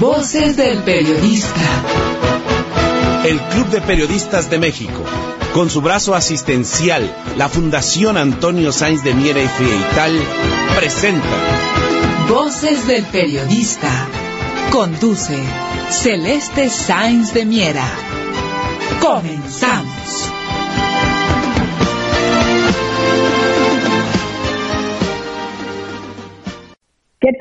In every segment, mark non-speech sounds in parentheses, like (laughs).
Voces del Periodista. El Club de Periodistas de México, con su brazo asistencial, la Fundación Antonio Sáenz de Miera y Frieital, presenta Voces del Periodista. Conduce Celeste Sáenz de Miera. Comenzamos.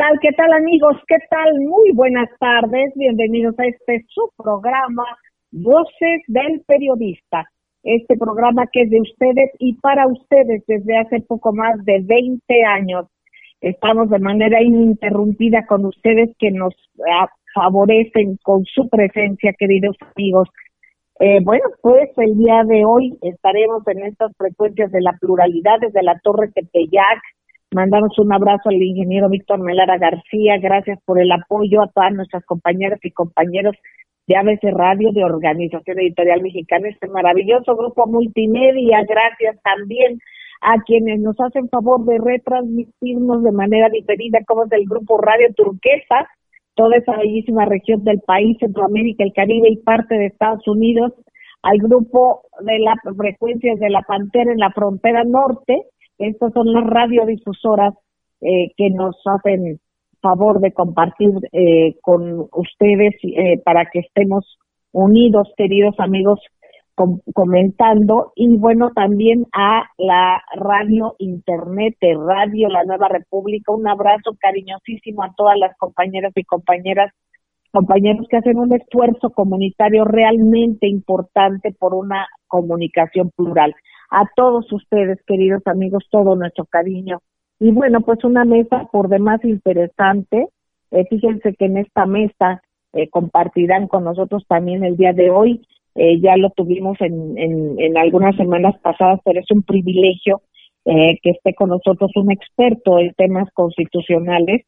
Tal, qué tal amigos? ¿Qué tal? Muy buenas tardes. Bienvenidos a este su programa Voces del Periodista. Este programa que es de ustedes y para ustedes desde hace poco más de 20 años. Estamos de manera ininterrumpida con ustedes que nos ah, favorecen con su presencia, queridos amigos. Eh, bueno, pues el día de hoy estaremos en estas frecuencias de la pluralidad desde la Torre Tepeyac, Mandamos un abrazo al ingeniero Víctor Melara García. Gracias por el apoyo a todas nuestras compañeras y compañeros de ABC Radio, de Organización Editorial Mexicana, este maravilloso grupo multimedia. Gracias también a quienes nos hacen favor de retransmitirnos de manera diferida, como es el grupo Radio Turquesa, toda esa bellísima región del país, Centroamérica, el Caribe y parte de Estados Unidos, al grupo de las frecuencias de la Pantera en la frontera norte, estas son las radiodifusoras eh, que nos hacen favor de compartir eh, con ustedes eh, para que estemos unidos, queridos amigos, comentando. Y bueno, también a la radio internet Radio La Nueva República. Un abrazo cariñosísimo a todas las compañeras y compañeras compañeros que hacen un esfuerzo comunitario realmente importante por una comunicación plural a todos ustedes, queridos amigos, todo nuestro cariño. Y bueno, pues una mesa por demás interesante. Eh, fíjense que en esta mesa eh, compartirán con nosotros también el día de hoy. Eh, ya lo tuvimos en, en, algunas semanas pasadas, pero es un privilegio que esté con nosotros un experto en temas constitucionales.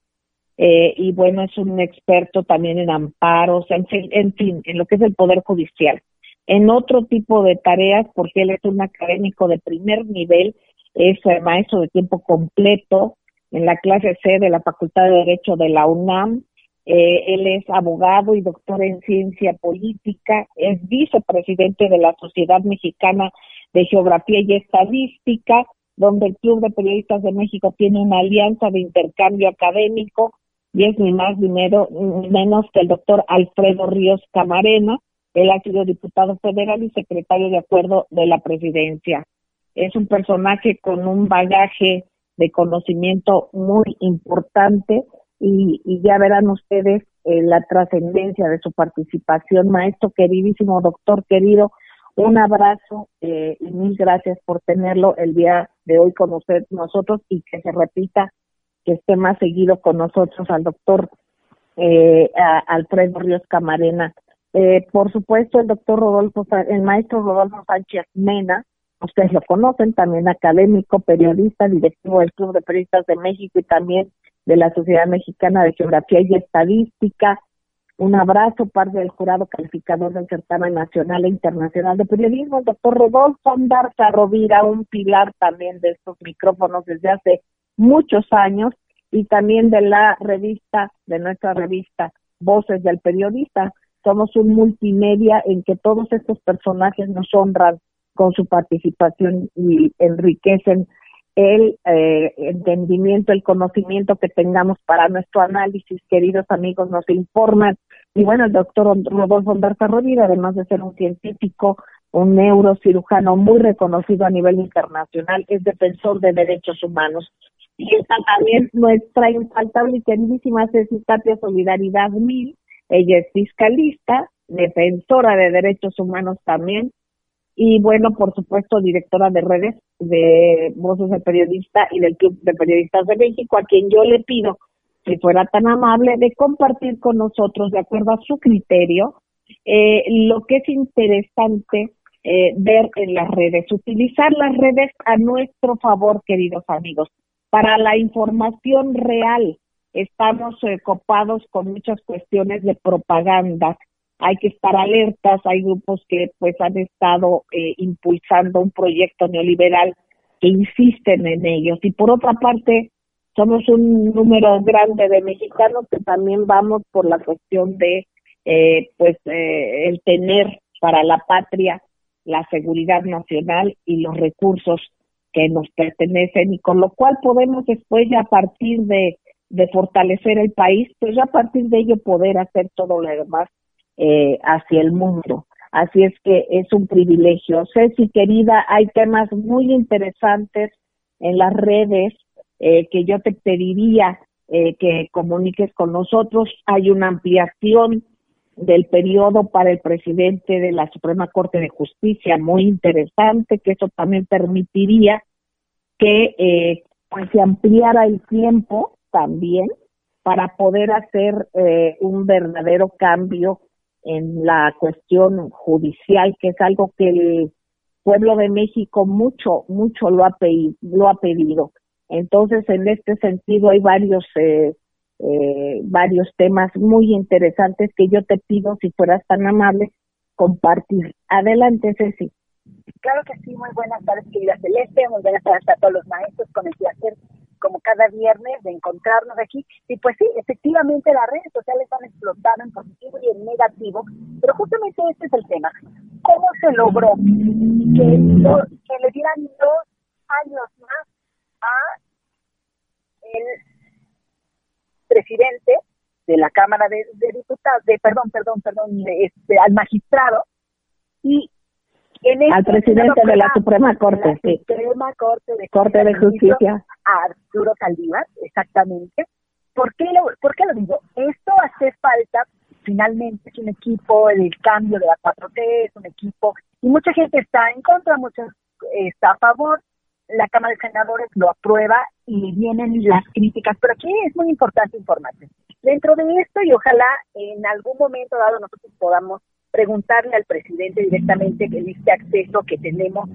y bueno, es un experto también en amparos, en en fin, en lo que es el Poder Judicial en otro tipo de tareas, porque él es un académico de primer nivel, es maestro de tiempo completo en la clase C de la Facultad de Derecho de la UNAM. Eh, él es abogado y doctor en ciencia política, es vicepresidente de la Sociedad Mexicana de Geografía y Estadística, donde el Club de Periodistas de México tiene una alianza de intercambio académico y es ni más ni menos que el doctor Alfredo Ríos Camarena, él ha sido diputado federal y secretario de acuerdo de la presidencia. Es un personaje con un bagaje de conocimiento muy importante y, ya verán ustedes eh, la trascendencia de su participación. Maestro queridísimo, doctor querido, un abrazo eh, y mil gracias por tenerlo el día de hoy con usted, nosotros y que se repita, que esté más seguido con nosotros al doctor eh, Alfredo Ríos Camarena. Eh, por supuesto, el doctor Rodolfo, el maestro Rodolfo Sánchez Mena, ustedes lo conocen, también académico, periodista, directivo del Club de Periodistas de México y también de la Sociedad Mexicana de Geografía y Estadística. Un abrazo, parte del jurado calificador del certamen nacional e internacional de periodismo, el doctor Rodolfo Andarza Rovira, un pilar también de estos micrófonos desde hace muchos años y también de la revista, de nuestra revista Voces del Periodista somos un multimedia en que todos estos personajes nos honran con su participación y enriquecen el eh, entendimiento, el conocimiento que tengamos para nuestro análisis, queridos amigos, nos informan. Y bueno, el doctor Rodolfo Humberto Rovira, además de ser un científico, un neurocirujano muy reconocido a nivel internacional, es defensor de derechos humanos. Y está también nuestra infaltable y queridísima Ceci Solidaridad Mil, ella es fiscalista, defensora de derechos humanos también, y bueno, por supuesto, directora de redes de Voces de Periodista y del Club de Periodistas de México, a quien yo le pido, si fuera tan amable, de compartir con nosotros, de acuerdo a su criterio, eh, lo que es interesante eh, ver en las redes, utilizar las redes a nuestro favor, queridos amigos, para la información real, estamos eh, copados con muchas cuestiones de propaganda. Hay que estar alertas, hay grupos que pues han estado eh, impulsando un proyecto neoliberal que insisten en ellos. Y por otra parte, somos un número grande de mexicanos que también vamos por la cuestión de eh, pues eh, el tener para la patria la seguridad nacional y los recursos que nos pertenecen y con lo cual podemos después ya a partir de, de fortalecer el país, pues ya a partir de ello poder hacer todo lo demás eh, hacia el mundo. Así es que es un privilegio. Ceci, querida, hay temas muy interesantes en las redes eh, que yo te pediría eh, que comuniques con nosotros. Hay una ampliación del periodo para el presidente de la Suprema Corte de Justicia muy interesante, que eso también permitiría que eh, pues se ampliara el tiempo también para poder hacer eh, un verdadero cambio en la cuestión judicial, que es algo que el pueblo de México mucho, mucho lo ha, pedido, lo ha pedido. Entonces, en este sentido, hay varios, eh, eh, varios temas muy interesantes que yo te pido, si fueras tan amable, compartir. Adelante, Ceci. Claro que sí, muy buenas tardes, querida Celeste, muy buenas tardes a todos los maestros con el placer, como cada viernes, de encontrarnos aquí. Y pues sí, efectivamente las redes sociales han explotado en positivo y en negativo, pero justamente este es el tema. ¿Cómo se logró que, le dieran dos años más a el presidente de la Cámara de, Diputados, de perdón, perdón, perdón, este, al magistrado y al presidente de la Suprema Corte, la Suprema Corte de, Corte de Justicia, Arturo Saldívar, exactamente. ¿Por qué, lo, ¿Por qué lo digo? Esto hace falta, finalmente es un equipo, el cambio de la 4T es un equipo, y mucha gente está en contra, mucha está a favor, la Cámara de Senadores lo aprueba y vienen las críticas, pero aquí es muy importante informarse. Dentro de esto, y ojalá en algún momento dado nosotros podamos preguntarle al presidente directamente en este acceso que tenemos.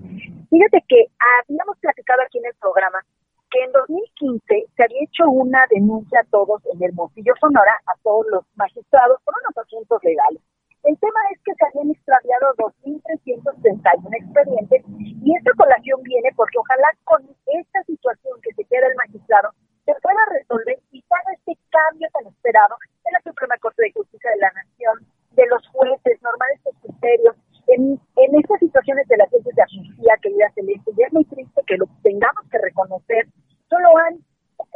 Fíjate que habíamos platicado aquí en el programa que en 2015 se había hecho una denuncia a todos en el Mocillo Sonora, a todos los magistrados, por unos asuntos legales. El tema es que se habían extraviado 2.331 expedientes y esta colación viene porque ojalá con esta situación que se queda el magistrado se pueda resolver y haga este cambio tan esperado en la Suprema Corte de Justicia de la Nación de los jueces, normales estos criterios. En, en estas situaciones de la gente de Agencia, querida Celeste, ya es muy triste que lo tengamos que reconocer. Solo han,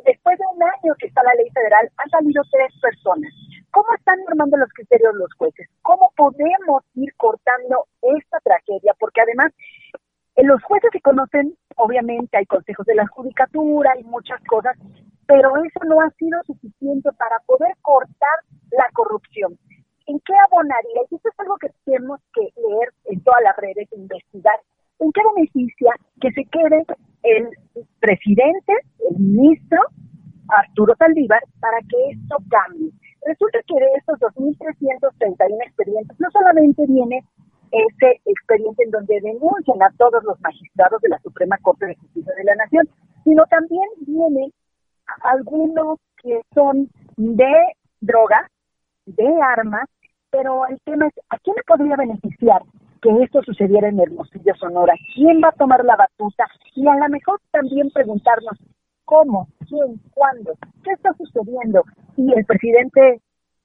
después de un año que está la ley federal, han salido tres personas. ¿Cómo están normando los criterios los jueces? ¿Cómo podemos ir cortando esta tragedia? Porque además, los jueces se conocen, obviamente hay consejos de la judicatura y muchas cosas, pero eso no ha sido suficiente para poder cortar. ¿En qué abonaría? Y esto es algo que tenemos que leer en todas las redes, investigar. ¿En qué beneficia que se quede el presidente, el ministro, Arturo Saldívar, para que esto cambie? Resulta que de estos 2.331 expedientes, no solamente viene ese expediente en donde denuncian a todos los magistrados de la Suprema Corte de Justicia de la Nación, sino también vienen algunos que son de droga, de armas pero el tema es, ¿a quién le podría beneficiar que esto sucediera en Hermosillo, Sonora? ¿Quién va a tomar la batuta? Y a lo mejor también preguntarnos, ¿cómo? ¿Quién? ¿Cuándo? ¿Qué está sucediendo? Y el presidente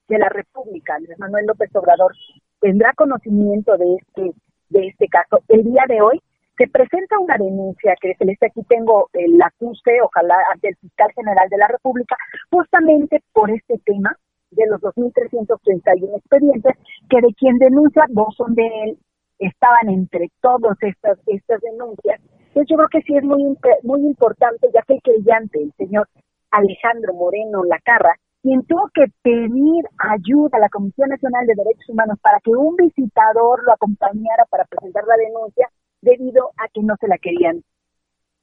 de la República, Andrés Manuel López Obrador, tendrá conocimiento de este, de este caso. El día de hoy se presenta una denuncia que celeste aquí tengo el acuse, ojalá ante el fiscal general de la República, justamente por este tema de los 2.331 expedientes, que de quien denuncia no son de él, estaban entre todas estas, estas denuncias. Entonces yo creo que sí es muy, muy importante, ya que el creyente, el señor Alejandro Moreno Lacarra, quien tuvo que pedir ayuda a la Comisión Nacional de Derechos Humanos para que un visitador lo acompañara para presentar la denuncia, debido a que no se la querían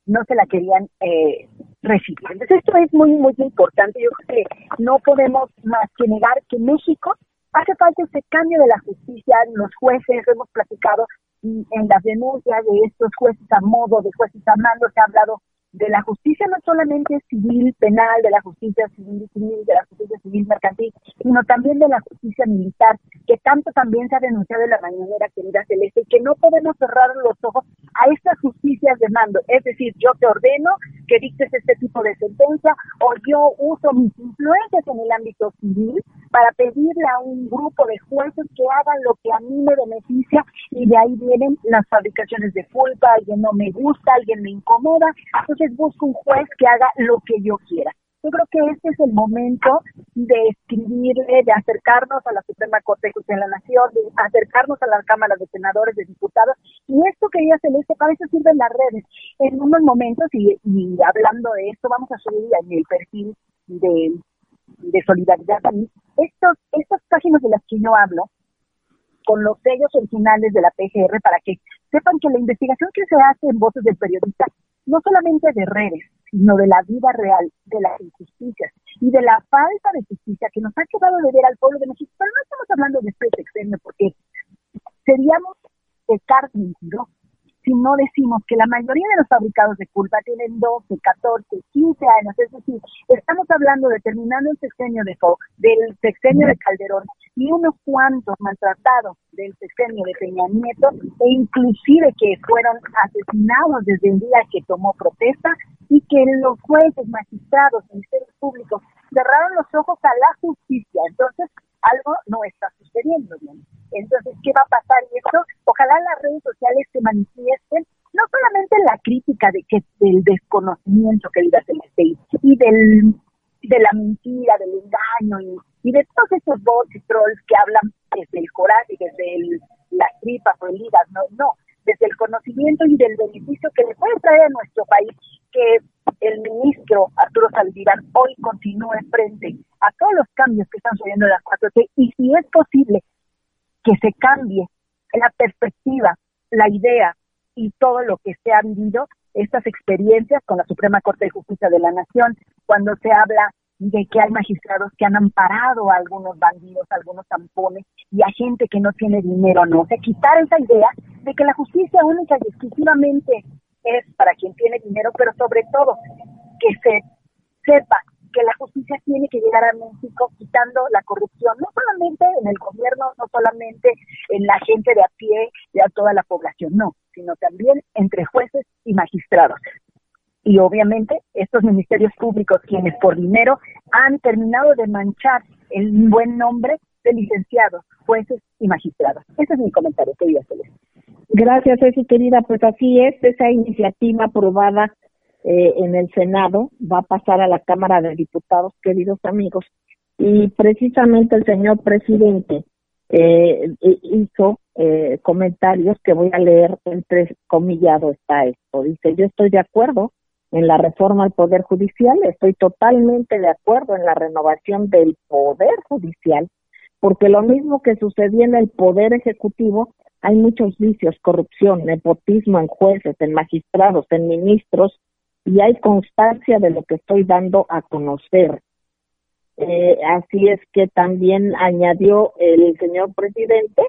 no se la querían eh, Entonces esto es muy, muy importante. Yo creo que no podemos más que negar que México hace falta ese cambio de la justicia. Los jueces, hemos platicado en las denuncias de estos jueces a modo, de jueces a mando, se ha hablado de la justicia no solamente civil, penal, de la justicia civil, civil, de la justicia civil mercantil, sino también de la justicia militar, que tanto también se ha denunciado en la mañanera, querida Celeste, y que no podemos cerrar los ojos a estas justicias de mando. Es decir, yo te ordeno que dictes este tipo de sentencia o yo uso mis influencias en el ámbito civil para pedirle a un grupo de jueces que hagan lo que a mí me beneficia y de ahí vienen las fabricaciones de culpa, alguien no me gusta, alguien me incomoda, entonces busco un juez que haga lo que yo quiera. Yo creo que este es el momento de escribirle, de acercarnos a la Suprema Corte de Justicia de la Nación, de acercarnos a la Cámara de Senadores, de Diputados. Y esto que ella Celeste, para eso sirven las redes. En unos momentos, y, hablando de esto, vamos a subir en el perfil de, de solidaridad también, estos, estas páginas de las que yo hablo, con los sellos originales de la PGR, para que sepan que la investigación que se hace en voces del periodista, no solamente de redes, sino de la vida real, de las injusticias y de la falta de justicia que nos ha quedado de ver al pueblo de México. Pero no estamos hablando de este sexenio porque seríamos pecar mentirosos si no decimos que la mayoría de los fabricados de culpa tienen 12, 14, 15 años, es decir, estamos hablando de terminando el sexenio de Fox, del sexenio de Calderón y unos cuantos maltratados del sexenio de Peña Nieto e inclusive que fueron asesinados desde el día que tomó protesta y que los jueces, magistrados, ministerios públicos cerraron los ojos a la justicia. Entonces, algo no está sucediendo bien. Entonces, ¿qué va a pasar? Y esto, ojalá las redes sociales se manifiesten, no solamente la crítica de que del desconocimiento que diga Celeste y del de la mentira, del engaño y, de todos esos bots y trolls que hablan desde el coraje y desde el, las tripas o el hígado, no, no, desde el conocimiento y del beneficio que le puede traer a nuestro país que el ministro Arturo Saldívar hoy continúe frente a todos los cambios que están sucediendo en la 4T y si es posible que se cambie la perspectiva, la idea y todo lo que se ha vivido, estas experiencias con la Suprema Corte de Justicia de la Nación, cuando se habla de que hay magistrados que han amparado a algunos bandidos, a algunos tampones y a gente que no tiene dinero, no. O sea, quitar esa idea de que la justicia única y exclusivamente es para quien tiene dinero, pero sobre todo que se sepa que la justicia tiene que llegar a México quitando la corrupción, no solamente en el gobierno, no solamente en la gente de a pie y a toda la población, no, sino también entre jueces y magistrados. Y obviamente estos ministerios públicos, quienes por dinero han terminado de manchar el buen nombre de licenciados, jueces y magistrados. Ese es mi comentario, querida Celeste. Gracias, Ceci, querida. Pues así es, esa iniciativa aprobada eh, en el Senado va a pasar a la Cámara de Diputados, queridos amigos. Y precisamente el señor presidente eh, hizo eh, comentarios que voy a leer entre comillado está esto. Dice, yo estoy de acuerdo en la reforma al Poder Judicial, estoy totalmente de acuerdo en la renovación del Poder Judicial, porque lo mismo que sucedía en el Poder Ejecutivo, hay muchos vicios, corrupción, nepotismo en jueces, en magistrados, en ministros, y hay constancia de lo que estoy dando a conocer. Eh, así es que también añadió el señor presidente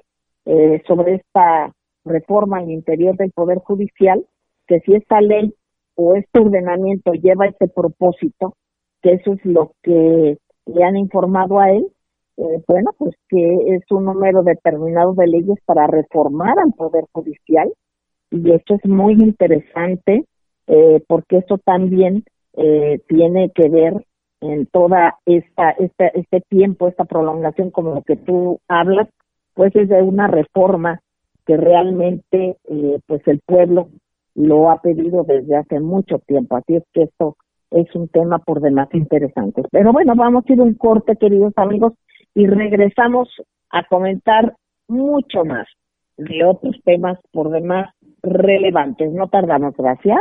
eh, sobre esta reforma al interior del Poder Judicial, que si esta ley o este ordenamiento lleva ese propósito, que eso es lo que le han informado a él, eh, bueno, pues que es un número determinado de leyes para reformar al Poder Judicial, y esto es muy interesante eh, porque esto también eh, tiene que ver en toda esta, este tiempo, esta prolongación como lo que tú hablas, pues es de una reforma que realmente eh, pues el pueblo lo ha pedido desde hace mucho tiempo, así es que esto es un tema por demás interesante. Pero bueno, vamos a ir un corte, queridos amigos, y regresamos a comentar mucho más de otros temas por demás relevantes. No tardamos, gracias.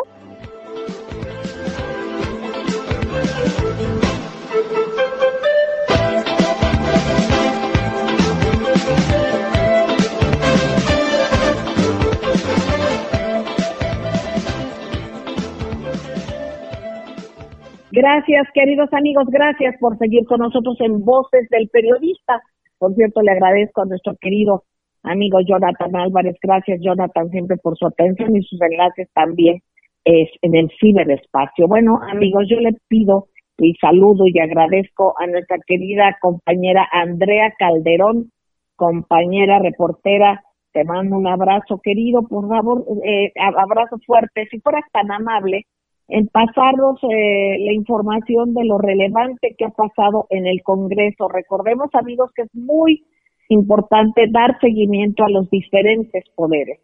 Gracias, queridos amigos, gracias por seguir con nosotros en Voces del Periodista. Por cierto, le agradezco a nuestro querido amigo Jonathan Álvarez. Gracias, Jonathan, siempre por su atención y sus enlaces también es en el ciberespacio. Bueno, amigos, yo le pido y saludo y agradezco a nuestra querida compañera Andrea Calderón compañera reportera, te mando un abrazo querido, por favor, eh, abrazo fuerte, si fueras tan amable en pasarnos eh, la información de lo relevante que ha pasado en el Congreso. Recordemos, amigos, que es muy importante dar seguimiento a los diferentes poderes.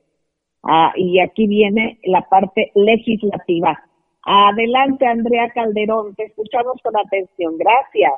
Ah, y aquí viene la parte legislativa. Adelante, Andrea Calderón, te escuchamos con atención. Gracias.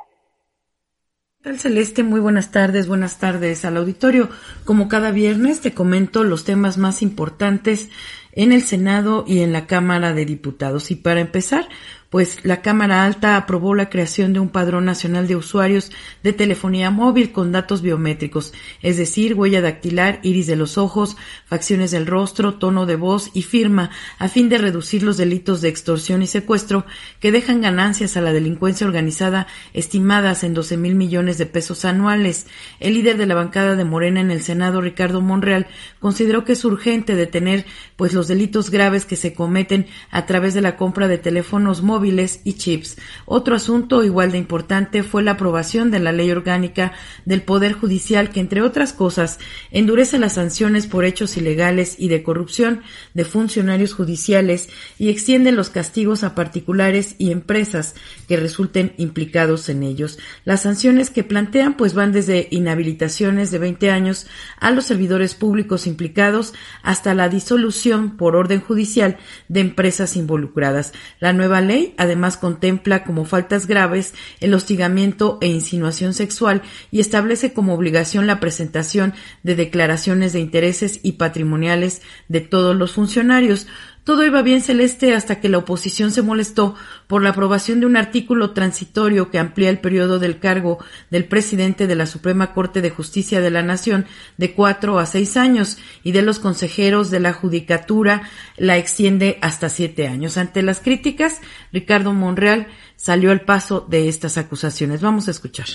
tal Celeste? Muy buenas tardes, buenas tardes al auditorio. Como cada viernes te comento los temas más importantes en el Senado y en la Cámara de Diputados. Y para empezar, pues la Cámara Alta aprobó la creación de un padrón nacional de usuarios de telefonía móvil con datos biométricos, es decir, huella dactilar, iris de los ojos, facciones del rostro, tono de voz y firma, a fin de reducir los delitos de extorsión y secuestro que dejan ganancias a la delincuencia organizada estimadas en 12 mil millones de pesos anuales. El líder de la bancada de Morena en el Senado, Ricardo Monreal, consideró que es urgente detener pues los delitos graves que se cometen a través de la compra de teléfonos móviles móviles y chips. Otro asunto igual de importante fue la aprobación de la ley orgánica del Poder Judicial que, entre otras cosas, endurece las sanciones por hechos ilegales y de corrupción de funcionarios judiciales y extiende los castigos a particulares y empresas que resulten implicados en ellos. Las sanciones que plantean pues van desde inhabilitaciones de 20 años a los servidores públicos implicados hasta la disolución por orden judicial de empresas involucradas. La nueva ley además contempla como faltas graves el hostigamiento e insinuación sexual y establece como obligación la presentación de declaraciones de intereses y patrimoniales de todos los funcionarios. Todo iba bien celeste hasta que la oposición se molestó por la aprobación de un artículo transitorio que amplía el periodo del cargo del presidente de la Suprema Corte de Justicia de la Nación de cuatro a seis años y de los consejeros de la Judicatura la extiende hasta siete años. Ante las críticas, Ricardo Monreal salió al paso de estas acusaciones. Vamos a escuchar.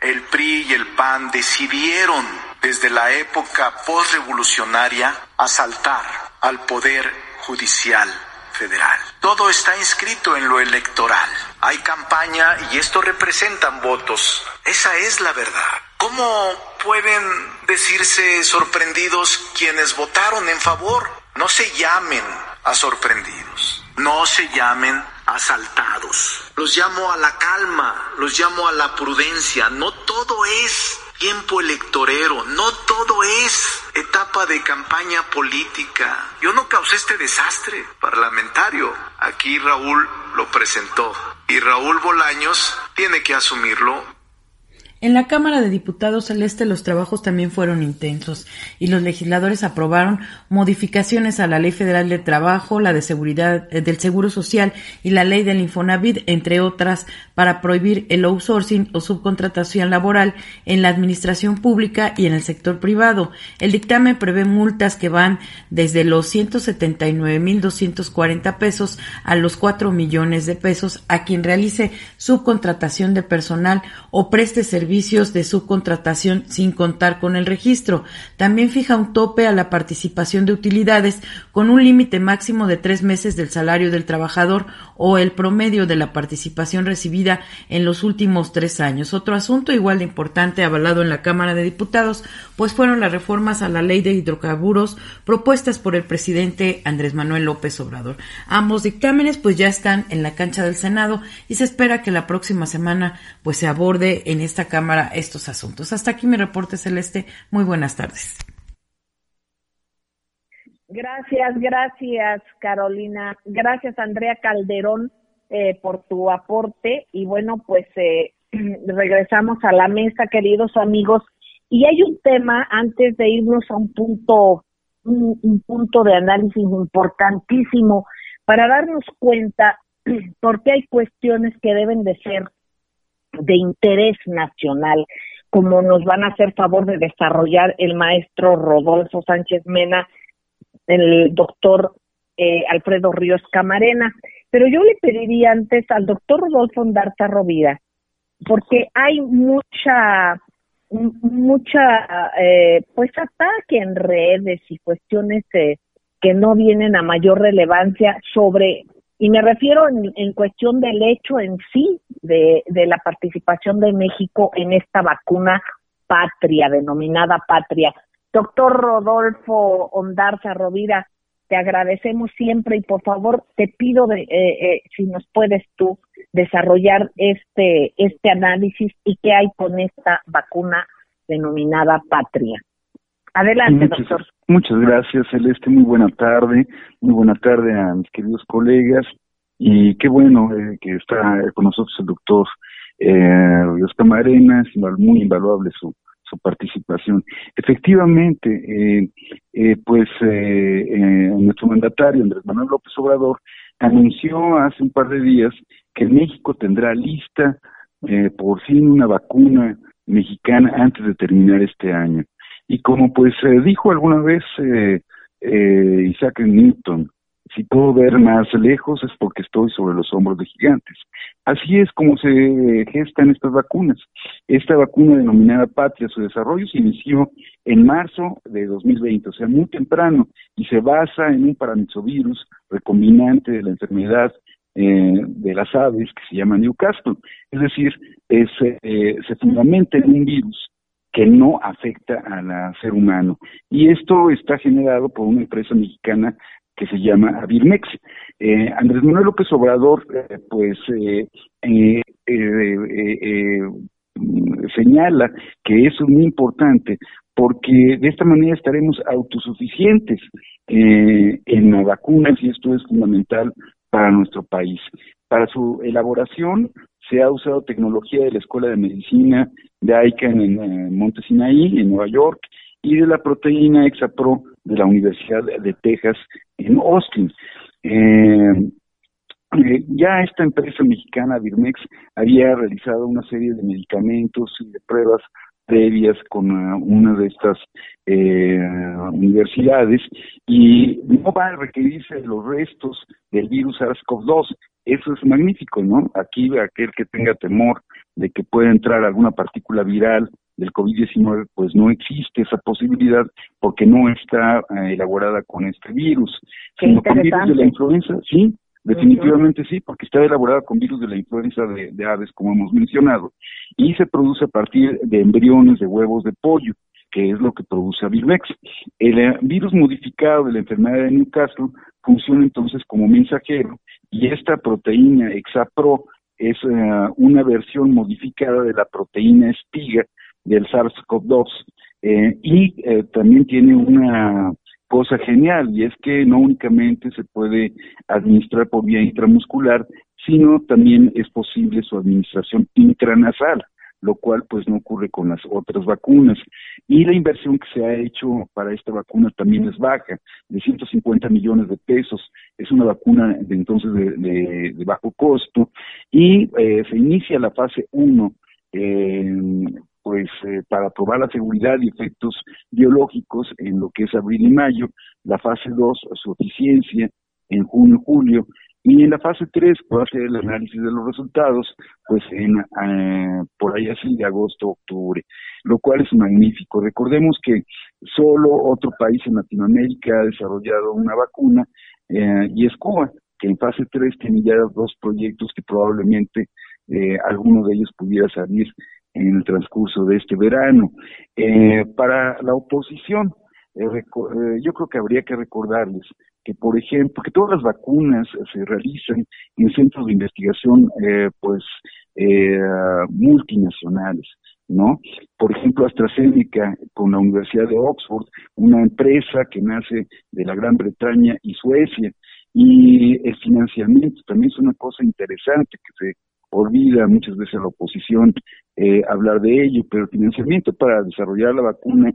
El PRI y el PAN decidieron desde la época postrevolucionaria asaltar al Poder Judicial Federal. Todo está inscrito en lo electoral. Hay campaña y esto representan votos. Esa es la verdad. ¿Cómo pueden decirse sorprendidos quienes votaron en favor? No se llamen a sorprendidos. No se llamen asaltados. Los llamo a la calma, los llamo a la prudencia. No todo es tiempo electorero, no todo es de campaña política. Yo no causé este desastre parlamentario. Aquí Raúl lo presentó y Raúl Bolaños tiene que asumirlo en la Cámara de Diputados Celeste los trabajos también fueron intensos y los legisladores aprobaron modificaciones a la Ley Federal de Trabajo, la de Seguridad eh, del Seguro Social y la Ley del Infonavit, entre otras, para prohibir el outsourcing o subcontratación laboral en la administración pública y en el sector privado. El dictamen prevé multas que van desde los 179.240 pesos a los 4 millones de pesos a quien realice subcontratación de personal o preste servicios servicios de subcontratación sin contar con el registro. También fija un tope a la participación de utilidades con un límite máximo de tres meses del salario del trabajador o el promedio de la participación recibida en los últimos tres años. Otro asunto igual de importante avalado en la Cámara de Diputados, pues fueron las reformas a la ley de hidrocarburos propuestas por el presidente Andrés Manuel López Obrador. Ambos dictámenes pues ya están en la cancha del Senado y se espera que la próxima semana pues se aborde en esta Cámara estos asuntos. Hasta aquí mi reporte celeste. Muy buenas tardes. Gracias, gracias Carolina. Gracias Andrea Calderón eh, por tu aporte. Y bueno, pues eh, (clears throat) regresamos a la mesa, queridos amigos. Y hay un tema antes de irnos a un punto, un punto de análisis importantísimo para darnos cuenta (clears throat) por qué hay cuestiones que deben de ser de interés nacional, como nos van a hacer favor de desarrollar el maestro Rodolfo Sánchez Mena, el doctor eh, Alfredo Ríos Camarena. Pero yo le pediría antes al doctor Rodolfo Andarta Rovira, porque hay mucha mucha eh, pues ataque en redes y cuestiones eh, que no vienen a mayor relevancia sobre y me refiero en, cuestión del hecho en sí de, de, la participación de México en esta vacuna patria, denominada patria. Doctor Rodolfo Ondarza Rovira, te agradecemos siempre y por favor te pido de, eh, eh, si nos puedes tú desarrollar este este análisis y qué hay con esta vacuna denominada Patria. Adelante, doctor. Muchas gracias, Celeste. Muy buena tarde. Muy buena tarde a mis queridos colegas. Y qué bueno eh, que está con nosotros el doctor eh, Oscar Arenas, muy invaluable su, su participación. Efectivamente, eh, eh, pues eh, nuestro mandatario, Andrés Manuel López Obrador, anunció hace un par de días que México tendrá lista por fin una vacuna mexicana antes de terminar este año. Y como pues dijo alguna vez Isaac Newton, si puedo ver más lejos es porque estoy sobre los hombros de gigantes. Así es como se gestan estas vacunas. Esta vacuna denominada Patria, su desarrollo se inició en marzo de 2020, o sea, muy temprano, y se basa en un paramizovirus recombinante de la enfermedad eh, de las aves que se llama Newcastle. Es decir, es, eh, se fundamenta en un virus que no afecta al ser humano. Y esto está generado por una empresa mexicana que se llama Avirmex. Eh, Andrés Manuel López Obrador, eh, pues, eh, eh, eh, señala que eso es muy importante porque de esta manera estaremos autosuficientes en vacunas y esto es fundamental para nuestro país. Para su elaboración se ha usado tecnología de la Escuela de Medicina de ICANN en, en en Nueva York, y de la proteína Exapro de la Universidad de Texas en Austin. Eh, eh, ya esta empresa mexicana, Birmex, había realizado una serie de medicamentos y de pruebas previas con uh, una de estas eh, universidades y no va a requerirse los restos del virus SARS-CoV-2. Eso es magnífico, ¿no? Aquí aquel que tenga temor de que pueda entrar alguna partícula viral del COVID-19, pues no existe esa posibilidad porque no está eh, elaborada con este virus, sino con virus de la influenza, sí, definitivamente sí, porque está elaborada con virus de la influenza de, aves, como hemos mencionado, y se produce a partir de embriones de huevos de pollo, que es lo que produce Avivex. El eh, virus modificado de la enfermedad de Newcastle funciona entonces como mensajero y esta proteína Exapro es eh, una versión modificada de la proteína espiga del SARS-CoV-2. Eh, y eh, también tiene una cosa genial y es que no únicamente se puede administrar por vía intramuscular, sino también es posible su administración intranasal, lo cual pues no ocurre con las otras vacunas. Y la inversión que se ha hecho para esta vacuna también es baja, de 150 millones de pesos. Es una vacuna de entonces de, bajo costo y eh, se inicia la fase 1 pues eh, para probar la seguridad y efectos biológicos en lo que es abril y mayo, la fase 2 su eficiencia en junio julio y en la fase 3 puede hacer el análisis de los resultados pues en eh, por ahí así de agosto octubre lo cual es magnífico. Recordemos que solo otro país en Latinoamérica ha desarrollado una vacuna eh, y es Cuba que en fase 3 tiene ya dos proyectos que probablemente alguno de ellos pudiera salir en el transcurso de este verano. Eh, para la oposición, eh, eh, yo creo que habría que recordarles que, por ejemplo, que todas las vacunas se realizan en centros de investigación, pues, multinacionales. ¿no? Por ejemplo, AstraZeneca con la Universidad de Oxford, una empresa que nace de la Gran Bretaña y Suecia, y el financiamiento también es una cosa interesante que se olvida muchas veces la oposición eh, hablar de ello, pero el financiamiento para desarrollar la vacuna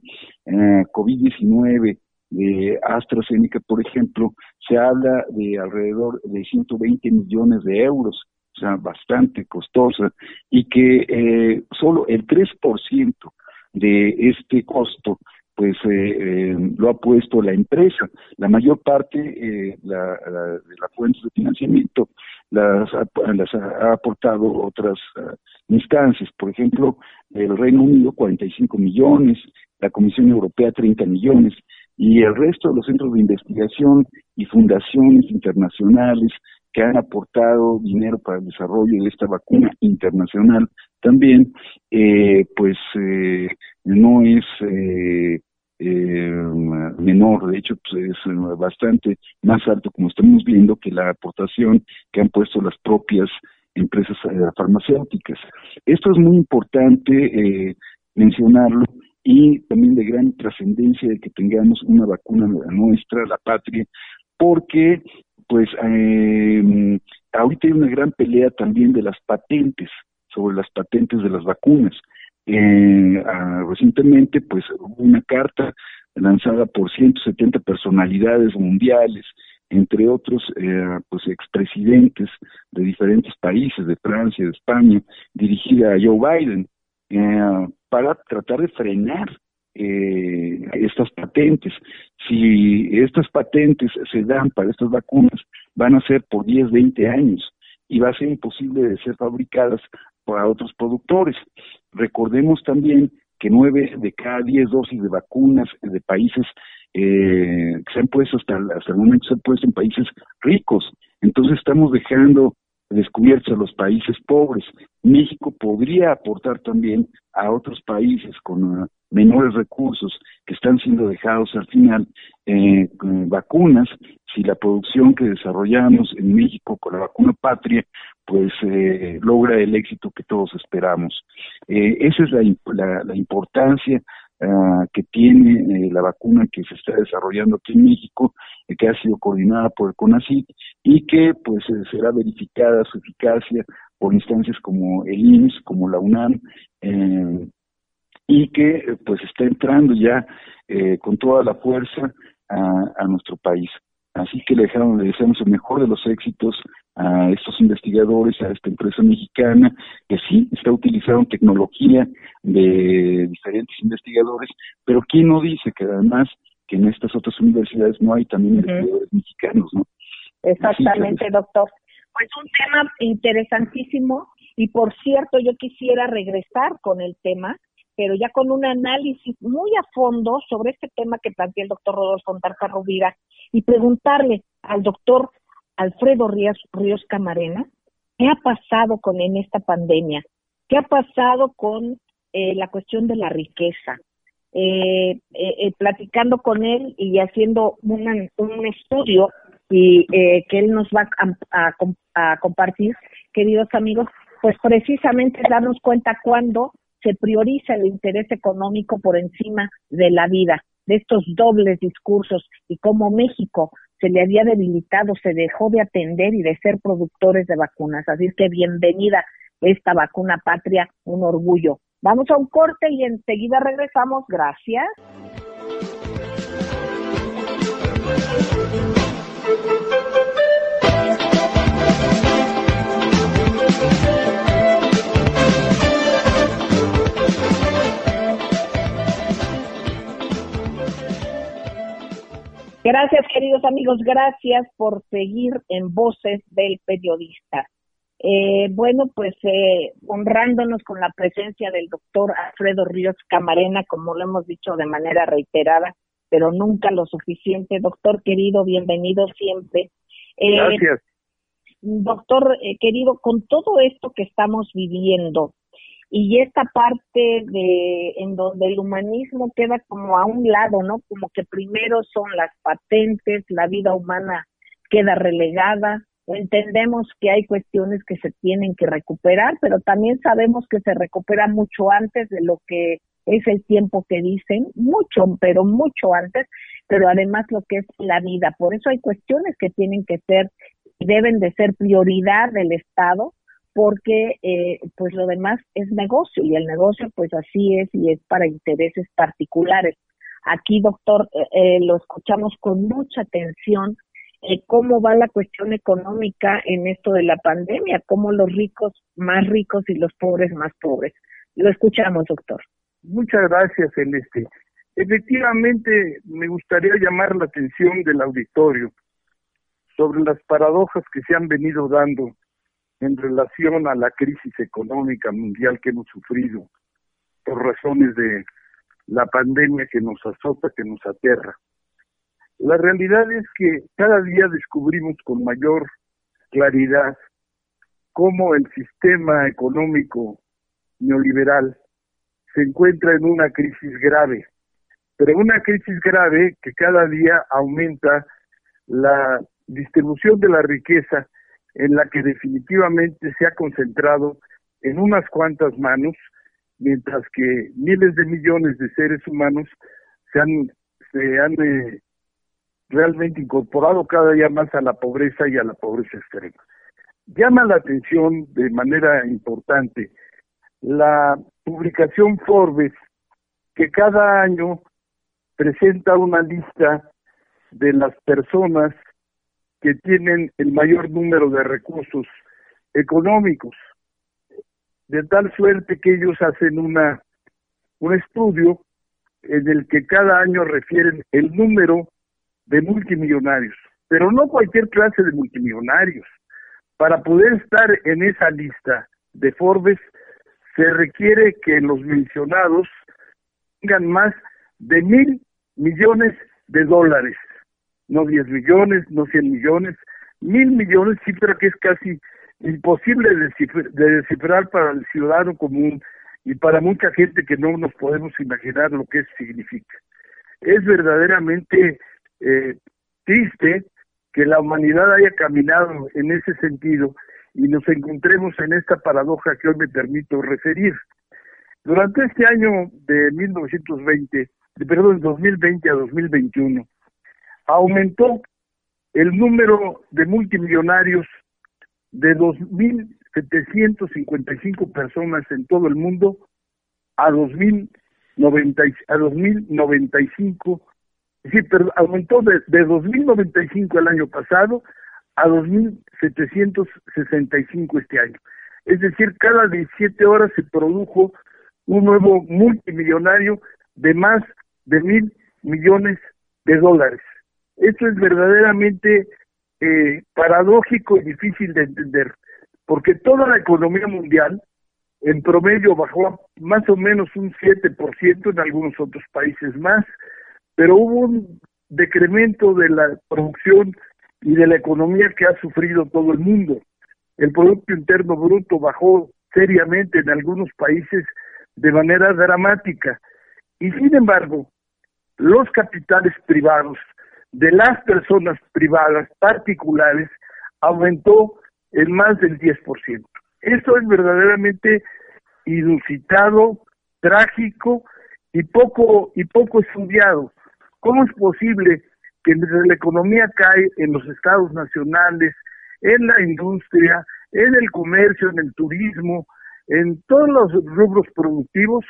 eh, COVID-19 de AstraZeneca, por ejemplo, se habla de alrededor de 120 millones de euros, o sea, bastante costosa, y que eh, solo el 3% de este costo pues eh, lo ha puesto la empresa. La mayor parte eh, la, de las fuentes de financiamiento las las ha aportado otras ah, instancias. Por ejemplo, el Reino Unido 45 millones, la Comisión Europea 30 millones y el resto de los centros de investigación y fundaciones internacionales que han aportado dinero para el desarrollo de esta vacuna internacional también, eh, pues eh, no es eh, eh, menor, de hecho pues, es bastante más alto, como estamos viendo, que la aportación que han puesto las propias empresas farmacéuticas. Esto es muy importante mencionarlo y también de gran trascendencia de que tengamos una vacuna nuestra, la patria, porque pues eh, ahorita hay una gran pelea también de las patentes, sobre las patentes de las vacunas. Eh, ah, recientemente, pues hubo una carta lanzada por 170 personalidades mundiales, entre otros, eh, pues expresidentes de diferentes países, de Francia, de España, dirigida a Joe Biden, eh, para tratar de frenar eh, estas patentes. Si estas patentes se dan para estas vacunas, van a ser por 10, 20 años y va a ser imposible de ser fabricadas para otros productores. Recordemos también que nueve de cada diez dosis de vacunas de países eh, que se han puesto hasta, hasta el momento se han puesto en países ricos. Entonces estamos dejando descubiertos a los países pobres. México podría aportar también a otros países con uh, menores recursos que están siendo dejados al final eh, vacunas si la producción que desarrollamos en México con la vacuna patria pues eh, logra el éxito que todos esperamos. Eh, esa es la importancia Ah, que tiene eh, la vacuna que se está desarrollando aquí en México, eh, que ha sido coordinada por el CONACYT y que pues eh, será verificada su eficacia por instancias como el IMSS, como la UNAM, y que pues está entrando ya con toda la fuerza a, nuestro país. Así que le, dejamos, le deseamos el mejor de los éxitos a estos investigadores, a esta empresa mexicana, que sí está utilizando tecnología de diferentes investigadores, pero ¿quién no dice que además que en estas otras universidades no hay también investigadores mexicanos, ¿no? Exactamente, doctor. Pues un tema interesantísimo y por cierto yo quisiera regresar con el tema, pero ya con un análisis muy a fondo sobre este tema que plantea el doctor Rodolfo Fontarca Rovira y preguntarle al doctor Alfredo Ríos, Ríos Camarena, ¿qué ha pasado con en esta pandemia? ¿Qué ha pasado con eh, la cuestión de la riqueza? Eh, eh, platicando con él y haciendo un estudio y que él nos va a, a, compartir, queridos amigos, pues precisamente darnos cuenta cuando se prioriza el interés económico por encima de la vida, de estos dobles discursos y cómo México se le había debilitado, se dejó de atender y de ser productores de vacunas. Así que bienvenida esta vacuna patria, un orgullo. Vamos a un corte y enseguida regresamos. Gracias. Gracias, queridos amigos, gracias por seguir en Voces del Periodista. Eh, bueno, pues eh, honrándonos con la presencia del doctor Alfredo Ríos Camarena, como lo hemos dicho de manera reiterada, pero nunca lo suficiente. Doctor querido, bienvenido siempre. Eh, gracias. Doctor querido, con todo esto que estamos viviendo, y esta parte de en donde el humanismo queda como a un lado, ¿no? Como que primero son las patentes, la vida humana queda relegada. Entendemos que hay cuestiones que se tienen que recuperar, pero también sabemos que se recupera mucho antes de lo que es el tiempo que dicen, mucho, pero mucho antes, pero además lo que es la vida. Por eso hay cuestiones que tienen que ser y deben de ser prioridad del Estado porque eh, pues lo demás es negocio y el negocio pues así es y es para intereses particulares. Aquí, doctor, eh, eh, lo escuchamos con mucha atención. ¿Cómo va la cuestión económica en esto de la pandemia? ¿Cómo los ricos más ricos y los pobres más pobres? Lo escuchamos, doctor. Muchas gracias, Celeste. Efectivamente, me gustaría llamar la atención del auditorio sobre las paradojas que se han venido dando en relación a la crisis económica mundial que hemos sufrido por razones de la pandemia que nos azota, que nos aterra. La realidad es que cada día descubrimos con mayor claridad cómo el sistema económico neoliberal se encuentra en una crisis grave, pero una crisis grave que cada día aumenta la distribución de la riqueza en la que definitivamente se ha concentrado en unas cuantas manos, mientras que miles de millones de seres humanos se han, se han eh, realmente incorporado cada día más a la pobreza y a la pobreza extrema. Llama la atención de manera importante la publicación Forbes, que cada año presenta una lista de las personas que tienen el mayor número de recursos económicos, de tal suerte que ellos hacen una un estudio en el que cada año refieren el número de multimillonarios, pero no cualquier clase de multimillonarios. Para poder estar en esa lista de Forbes se requiere que los mencionados tengan más de mil millones de dólares, no 10 millones, no 100 millones, mil millones, cifra que es casi imposible de descifrar para el ciudadano común y para mucha gente que no nos podemos imaginar lo que eso significa. Es verdaderamente eh, triste que la humanidad haya caminado en ese sentido y nos encontremos en esta paradoja que hoy me permito referir. Durante este año de 1920, de, perdón, 2020 a 2021, aumentó el número de multimillonarios de 2.755 personas en todo el mundo a 2.090, a 2095 Sí, pero aumentó de, de 2.095 el año pasado a 2.765 este año. Es decir, cada 17 horas se produjo un nuevo multimillonario de más de mil millones de dólares. Esto es verdaderamente eh, paradójico y difícil de entender, porque toda la economía mundial en promedio bajó más o menos un 7%, en algunos otros países más, pero hubo un decremento de la producción y de la economía que ha sufrido todo el mundo. El Producto Interno Bruto bajó seriamente en algunos países de manera dramática. Y sin embargo, los capitales privados de las personas privadas particulares aumentó en más del 10%. Esto es verdaderamente inusitado, trágico y poco y poco estudiado. ¿Cómo es posible que la economía cae en los estados nacionales, en la industria, en el comercio, en el turismo, en todos los rubros productivos,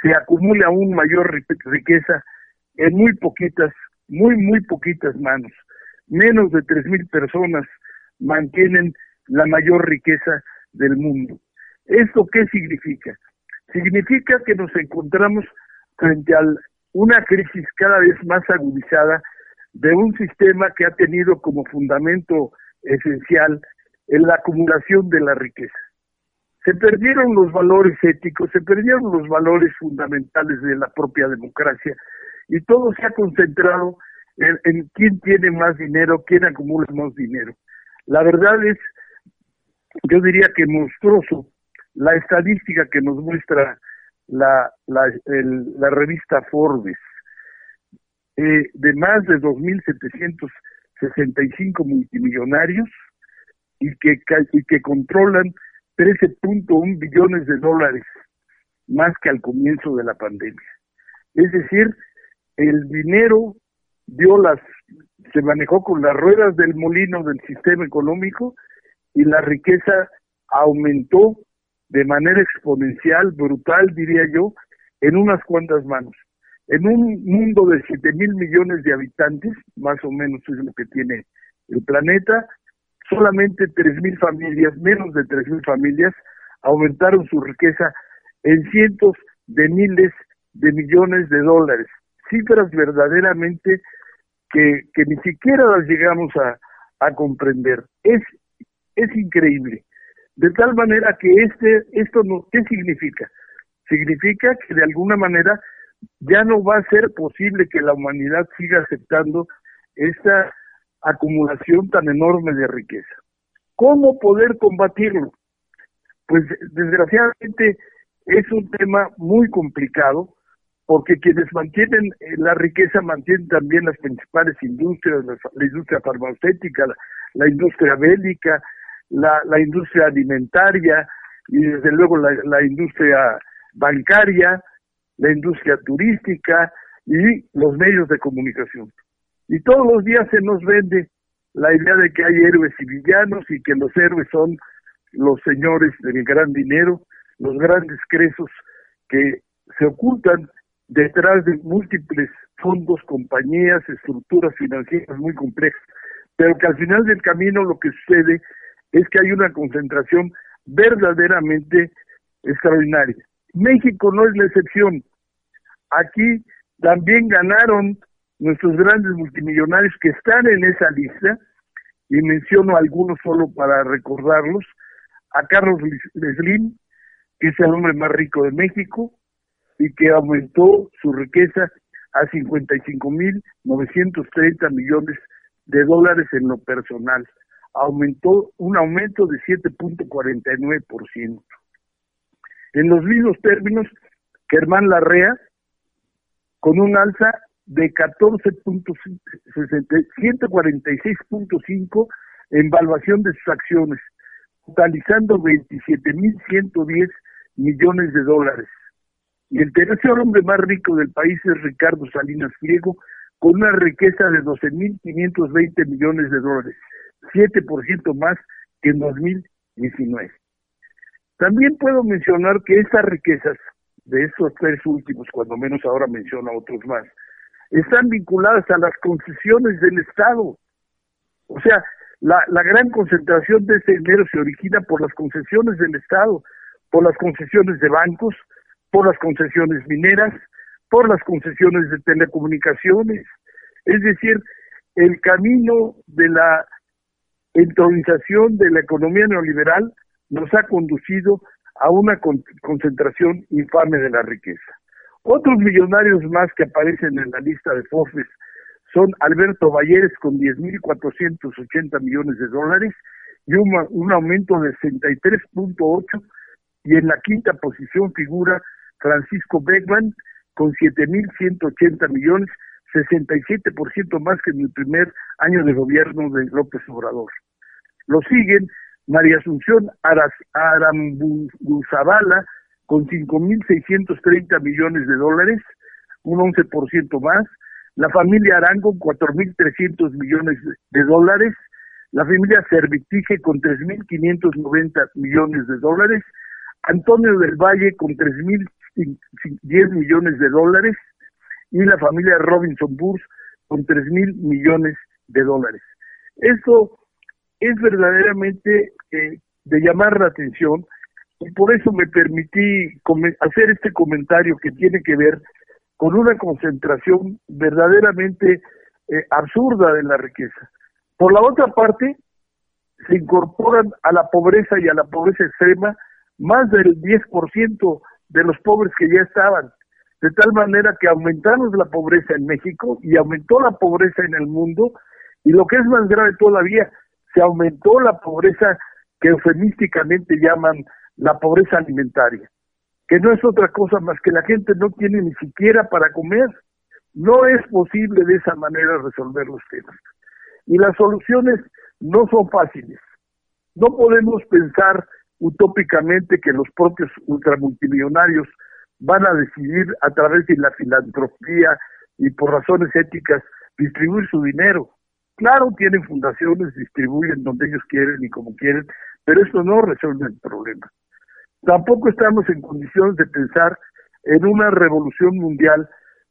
se acumula aún mayor riqueza en muy poquitas, muy, muy poquitas manos. Menos de tres mil personas mantienen la mayor riqueza del mundo. ¿Esto qué significa? Significa que nos encontramos frente al una crisis cada vez más agudizada de un sistema que ha tenido como fundamento esencial en la acumulación de la riqueza. Se perdieron los valores éticos, se perdieron los valores fundamentales de la propia democracia y todo se ha concentrado en, quién tiene más dinero, quién acumula más dinero. La verdad es, yo diría que monstruoso la estadística que nos muestra la, la, la revista Forbes, eh, de más de 2.765 multimillonarios y que, y que controlan 13.1 billones de dólares más que al comienzo de la pandemia. Es decir, el dinero dio las, se manejó con las ruedas del molino del sistema económico y la riqueza aumentó de manera exponencial, brutal, diría yo, en unas cuantas manos. En un mundo de 7 mil millones de habitantes, más o menos es lo que tiene el planeta, solamente 3 mil familias, menos de 3 mil familias, aumentaron su riqueza en cientos de miles de millones de dólares. Cifras verdaderamente que, ni siquiera las llegamos a, a comprender. Es, es increíble. De tal manera que este, esto no, ¿qué significa? Significa que de alguna manera ya no va a ser posible que la humanidad siga aceptando esta acumulación tan enorme de riqueza. ¿Cómo poder combatirlo? Pues desgraciadamente es un tema muy complicado porque quienes mantienen eh, la riqueza mantienen también las principales industrias, la, industria farmacéutica, la, industria bélica, la, industria alimentaria y desde luego la, industria bancaria, la industria turística y los medios de comunicación. Y todos los días se nos vende la idea de que hay héroes y y que los héroes son los señores del gran dinero, los grandes cresos que se ocultan detrás de múltiples fondos, compañías, estructuras financieras muy complejas, pero que al final del camino lo que sucede es que hay una concentración verdaderamente extraordinaria. México no es la excepción. Aquí también ganaron nuestros grandes multimillonarios que están en esa lista, y menciono algunos solo para recordarlos, a Carlos Slim, que es el hombre más rico de México, y que aumentó su riqueza a 55.930 millones de dólares en lo personal. Aumentó un aumento de 7.49%. En los mismos términos, Germán Larrea, con un alza de 14.146.5 en valuación de sus acciones, totalizando 27.110 millones de dólares. Y el tercer hombre más rico del país es Ricardo Salinas Pliego, con una riqueza de 12.520 millones de dólares, 7% más que en 2019. También puedo mencionar que estas riquezas, de estos tres últimos, cuando menos ahora menciono otros más, están vinculadas a las concesiones del Estado. O sea, la gran concentración de ese dinero se origina por las concesiones del Estado, por las concesiones de bancos, por las concesiones mineras, por las concesiones de telecomunicaciones. Es decir, el camino de la entronización de la economía neoliberal nos ha conducido a una concentración infame de la riqueza. Otros millonarios más que aparecen en la lista de Forbes son Alberto Valleres con 10.480 millones de dólares y un, un aumento de 63.8 y en la quinta posición figura Francisco Beckman con 7.180 millones, 67% más que en el primer año de gobierno de López Obrador. Lo siguen María Asunción Arambuzabala con 5.630 millones de dólares, un 11% más, la familia Arango 4.300 millones de dólares, la familia Servitige con 3.590 millones de dólares, Antonio del Valle con 3.010 millones de dólares y la familia Robinson Burs con 3.000 millones de dólares. Esto es verdaderamente eh, de llamar la atención y por eso me permití hacer este comentario que tiene que ver con una concentración verdaderamente eh, absurda de la riqueza. Por la otra parte, se incorporan a la pobreza y a la pobreza extrema más del 10% de los pobres que ya estaban, de tal manera que aumentamos la pobreza en México y aumentó la pobreza en el mundo, y lo que es más grave todavía, se aumentó la pobreza que eufemísticamente llaman la pobreza alimentaria, que no es otra cosa más que la gente no tiene ni siquiera para comer. No es posible de esa manera resolver los temas. Y las soluciones no son fáciles. No podemos pensar utópicamente que los propios ultramultimillonarios van a decidir a través de la filantropía y por razones éticas distribuir su dinero. Claro, tienen fundaciones, distribuyen donde ellos quieren y como quieren, pero eso no resuelve el problema. Tampoco estamos en condiciones de pensar en una revolución mundial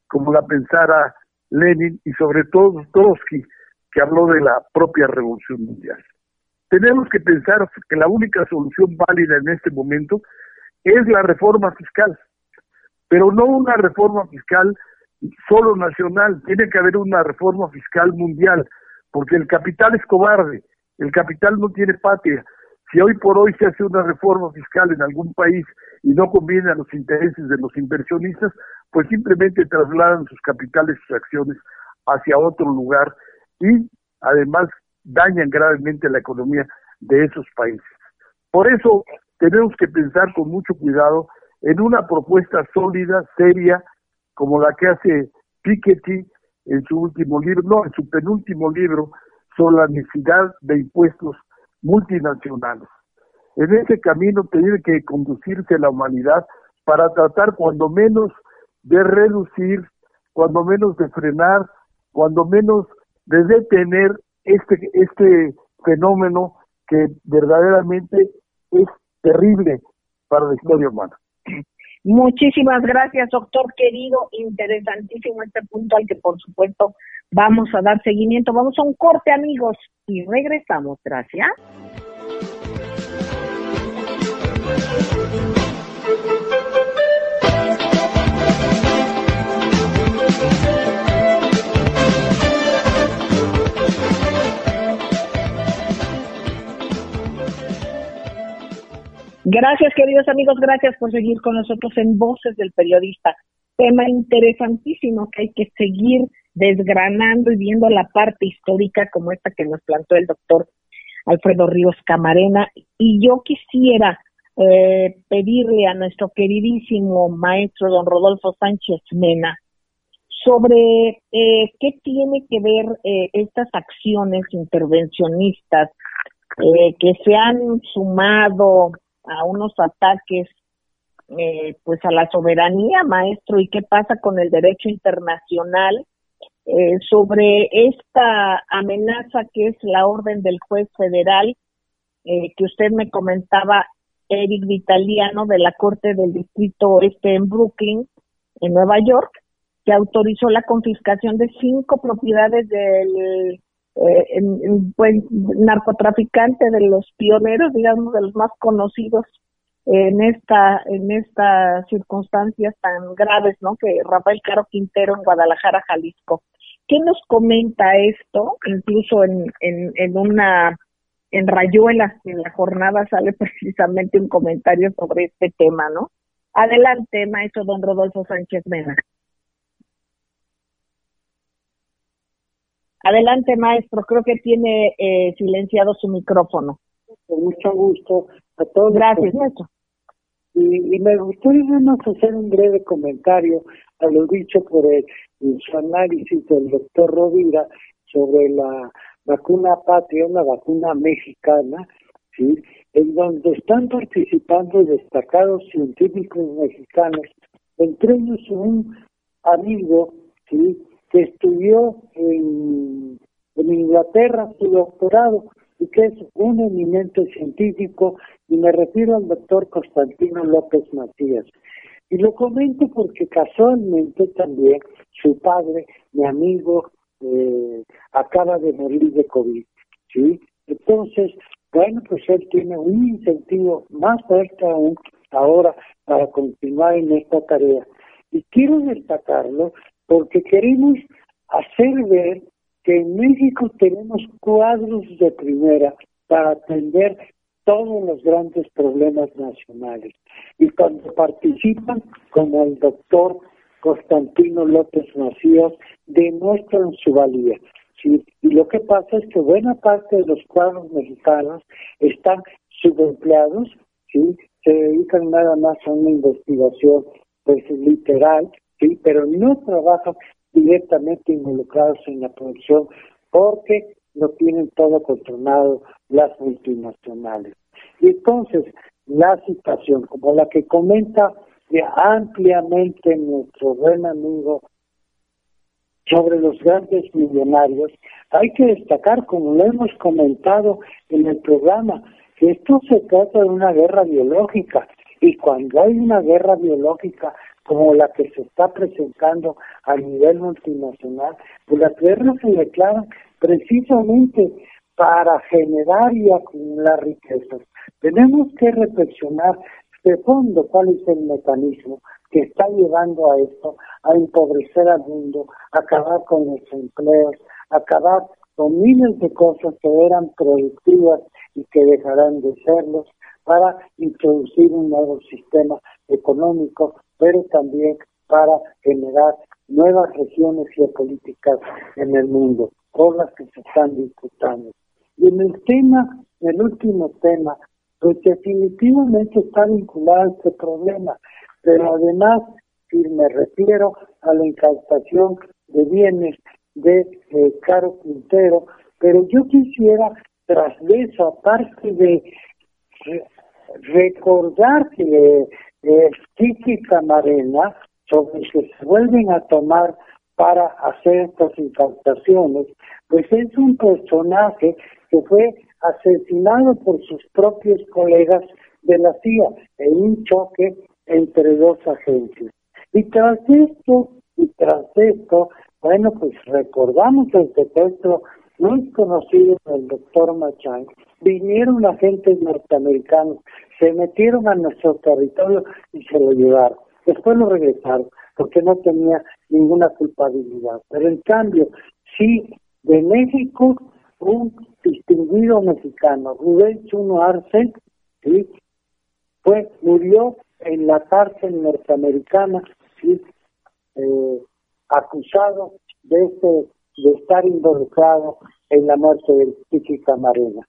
como la pensara Lenin y sobre todo Trotsky, que habló de la propia revolución mundial. Tenemos que pensar que la única solución válida en este momento es la reforma fiscal, pero no una reforma fiscal solo nacional, tiene que haber una reforma fiscal mundial, porque el capital es cobarde, el capital no tiene patria. Si hoy por hoy se hace una reforma fiscal en algún país y no conviene a los intereses de los inversionistas, pues simplemente trasladan sus capitales, sus acciones hacia otro lugar y además dañan gravemente la economía de esos países. Por eso tenemos que pensar con mucho cuidado en una propuesta sólida, seria, como la que hace Piketty en su último libro, no, en su penúltimo libro, sobre la necesidad de impuestos multinacionales. En ese camino tiene que conducirse la humanidad para tratar cuando menos de reducir, cuando menos de frenar, cuando menos de detener este, este fenómeno que verdaderamente es terrible para la historia humana. Muchísimas gracias, doctor querido. Interesantísimo este punto al que, por supuesto, vamos a dar seguimiento. Vamos a un corte, amigos, y regresamos. Gracias. Gracias, queridos amigos, gracias por seguir con nosotros en Voces del Periodista. Tema interesantísimo que hay que seguir desgranando y viendo la parte histórica como esta que nos plantó el doctor Alfredo Ríos Camarena. Y yo quisiera eh, pedirle a nuestro queridísimo maestro don Rodolfo Sánchez Mena sobre eh, qué tiene que ver eh, estas acciones intervencionistas que se han sumado a unos ataques eh, pues a la soberanía, maestro, y qué pasa con el derecho internacional eh, sobre esta amenaza que es la orden del juez federal eh, que usted me comentaba, Eric Vitaliano de la Corte del Distrito Oeste en Brooklyn, en Nueva York, que autorizó la confiscación de cinco propiedades del eh, pues, narcotraficante de los pioneros, digamos, de los más conocidos en esta en estas circunstancias tan graves, ¿no? Que Rafael Caro Quintero en Guadalajara, Jalisco. ¿Qué nos comenta esto? Incluso en, en, en una en Rayuelas, en la jornada sale (laughs) precisamente un comentario sobre este tema, ¿no? Adelante, maestro don Rodolfo Sánchez Mena. Adelante, maestro. Creo que tiene eh, silenciado su micrófono. Con mucho gusto a todos. Gracias, maestro. Y, me gustaría hacer un breve comentario a lo dicho por el, su análisis del doctor Rovira sobre la vacuna patria, la vacuna mexicana, ¿sí? en donde están participando destacados científicos mexicanos, entre ellos un amigo ¿sí? Que estudió en, Inglaterra su doctorado y que es un eminente científico, y me refiero al doctor Constantino López Macías. Y lo comento porque casualmente también su padre, mi amigo, eh, acaba de morir de COVID. ¿sí? Entonces, bueno, pues él tiene un incentivo más fuerte aún ahora para continuar en esta tarea. Y quiero destacarlo porque queremos hacer ver que en México tenemos cuadros de primera para atender todos los grandes problemas nacionales. Y cuando participan, como el doctor Constantino López Macías, demuestran su valía. Y lo que pasa es que buena parte de los cuadros mexicanos están subempleados, ¿sí? se dedican nada más a una investigación pues literal sí, pero no trabajan directamente involucrados en la producción porque no tienen todo controlado las multinacionales. Y entonces, la situación, como la que comenta ampliamente nuestro buen amigo sobre los grandes millonarios, hay que destacar, como lo hemos comentado en el programa, que esto se trata de una guerra biológica y cuando hay una guerra biológica como la que se está presentando a nivel multinacional, pues las guerras se declaran precisamente para generar y acumular riquezas. Tenemos que reflexionar de fondo cuál es el mecanismo que está llevando a esto, a empobrecer al mundo, a acabar con los empleos, acabar con miles de cosas que eran productivas y que dejarán de serlos, para introducir un nuevo sistema económico pero también para generar nuevas regiones geopolíticas en el mundo, con las que se están disputando. Y en el tema, el último tema, pues definitivamente está vinculado a este problema, pero además, si me refiero a la incautación de bienes de eh, Caro Quintero, pero yo quisiera, tras eso, aparte de recordar que eh, Kiki Camarena, sobre que se vuelven a tomar para hacer estas incautaciones, pues es un personaje que fue asesinado por sus propios colegas de la CIA en un choque entre dos agencias. Y tras esto, y tras esto, bueno, pues recordamos el secuestro muy conocido del doctor Machay, vinieron agentes norteamericanos, se metieron a nuestro territorio y se lo llevaron. Después lo regresaron porque no tenía ninguna culpabilidad. Pero en cambio, sí, de México, un distinguido mexicano, Rubén Chuno Arce, ¿sí? fue, murió en la cárcel norteamericana. Eh, acusado de este de estar involucrado en la muerte del Tiki Camarena.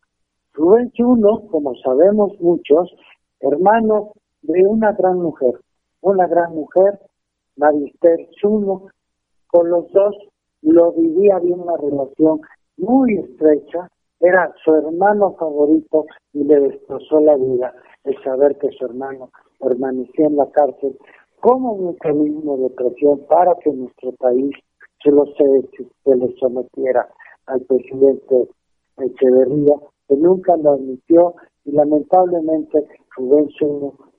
Rubén Chuno, como sabemos muchos, hermano de una gran mujer, una gran mujer, Marister Chuno, con los dos lo vivía de una relación muy estrecha, era su hermano favorito y le destrozó la vida el saber que su hermano permanecía en la cárcel como un mecanismo de presión para que nuestro país se, lo se, se le sometiera al presidente Echeverría, que nunca lo admitió y lamentablemente Rubén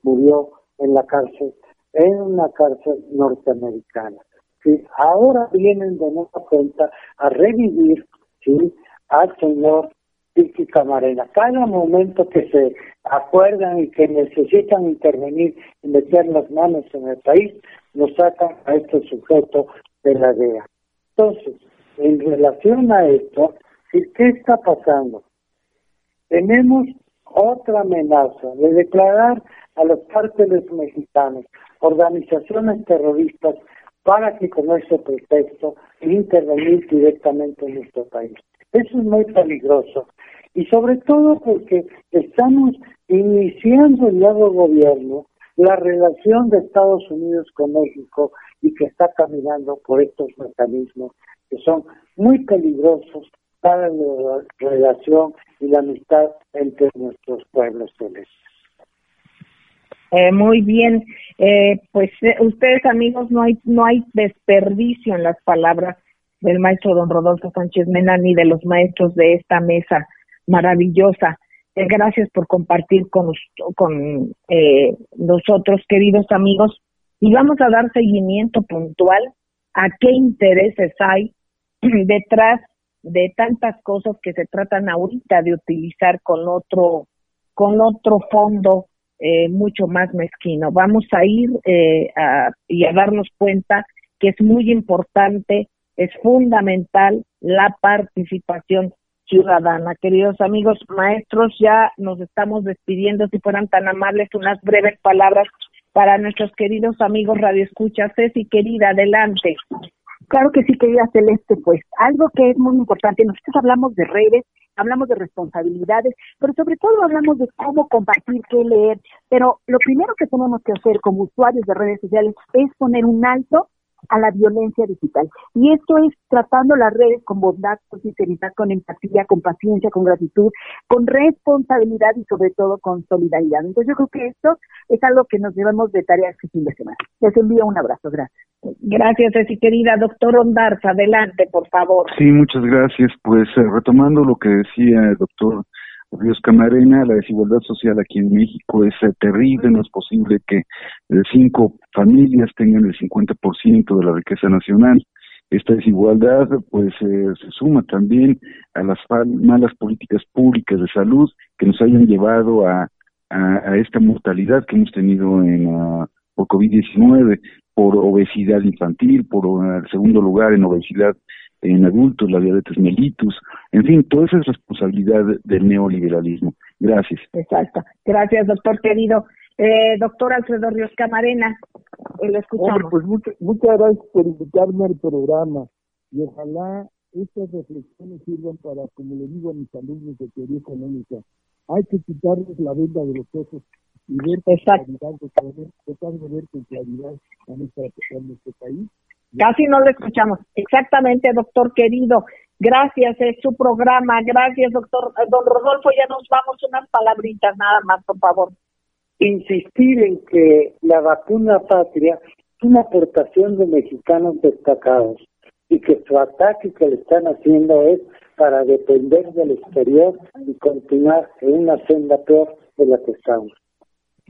murió en la cárcel, en una cárcel norteamericana. ¿sí? Ahora vienen de nueva cuenta a revivir ¿sí? al señor Vicky Camarena. Cada momento que se acuerdan y que necesitan intervenir y meter las manos en el país, nos sacan a este sujeto de la DEA. Entonces, en relación a esto, ¿qué está pasando? Tenemos otra amenaza de declarar a los cárteles mexicanos organizaciones terroristas para que con ese pretexto intervenir directamente en nuestro país. Eso es muy peligroso y sobre todo porque estamos iniciando el nuevo gobierno la relación de Estados Unidos con México y que está caminando por estos mecanismos que son muy peligrosos para la relación y la amistad entre nuestros pueblos celestes. Eh, muy bien, eh, pues eh, ustedes amigos no hay no hay desperdicio en las palabras del maestro don Rodolfo Sánchez Mena ni de los maestros de esta mesa maravillosa. Eh, gracias por compartir con, con nosotros, queridos amigos, y vamos a dar seguimiento puntual a qué intereses hay (clears throat) detrás de tantas cosas que se tratan ahorita de utilizar con otro con otro fondo eh, mucho más mezquino. Vamos a ir eh, a, y a darnos cuenta que es muy importante, es fundamental la participación ciudadana. Queridos amigos maestros, ya nos estamos despidiendo. Si fueran tan amables, unas breves palabras para nuestros queridos amigos Radio Escucha. Ceci, querida, adelante. Claro que sí, querida Celeste, pues algo que es muy importante, nosotros hablamos de redes, hablamos de responsabilidades, pero sobre todo hablamos de cómo compartir, qué leer, pero lo primero que tenemos que hacer como usuarios de redes sociales es poner un alto a la violencia digital. Y esto es tratando las redes con bondad, con sinceridad, con empatía, con paciencia, con gratitud, con responsabilidad y sobre todo con solidaridad. Entonces yo creo que esto es algo que nos llevamos de tarea este fin de semana. Les envío un abrazo. Gracias. Gracias, Ceci, querida. Doctor Ondarza, adelante, por favor. Sí, muchas gracias. Pues eh, retomando lo que decía el doctor Ríos Camarena, la desigualdad social aquí en México es eh, terrible, no es posible que eh, cinco familias tengan el 50% de la riqueza nacional. Esta desigualdad pues eh, se suma también a las malas políticas públicas de salud que nos hayan llevado a, esta mortalidad que hemos tenido en, uh, por COVID-19, por obesidad infantil, por el segundo lugar en obesidad en adultos, la diabetes mellitus, en fin, toda esa es responsabilidad del neoliberalismo. Gracias. Exacto. Gracias, doctor querido. Eh, doctor Alfredo Ríos Camarena, eh, lo escuchamos. pues muchas, muchas gracias por invitarme al programa y ojalá estas reflexiones sirvan para, como le digo a mis alumnos de teoría económica, hay que quitarles la venda de los ojos y ver con claridad, tratar de ver con claridad a nuestra, a nuestro país. Casi no lo escuchamos. Exactamente, doctor querido. Gracias, es su programa. Gracias, doctor. Don Rodolfo, ya nos vamos unas palabritas nada más, por favor. Insistir en que la vacuna patria es una aportación de mexicanos destacados y que su ataque que le están haciendo es para depender del exterior y continuar en una senda peor de la que estamos.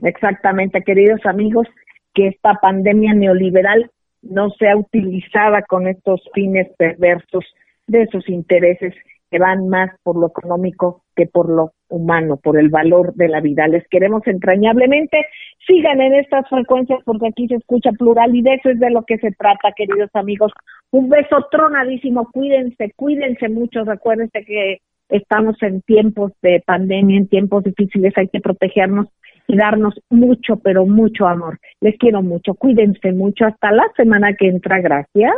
Exactamente, queridos amigos, que esta pandemia neoliberal no sea utilizada con estos fines perversos de sus intereses que van más por lo económico que por lo humano, por el valor de la vida. Les queremos entrañablemente. Sigan en estas frecuencias porque aquí se escucha plural y de eso es de lo que se trata, queridos amigos. Un beso tronadísimo. Cuídense, cuídense mucho. Recuérdense que estamos en tiempos de pandemia, en tiempos difíciles. Hay que protegernos y darnos mucho, pero mucho amor. Les quiero mucho. Cuídense mucho. Hasta la semana que entra. Gracias.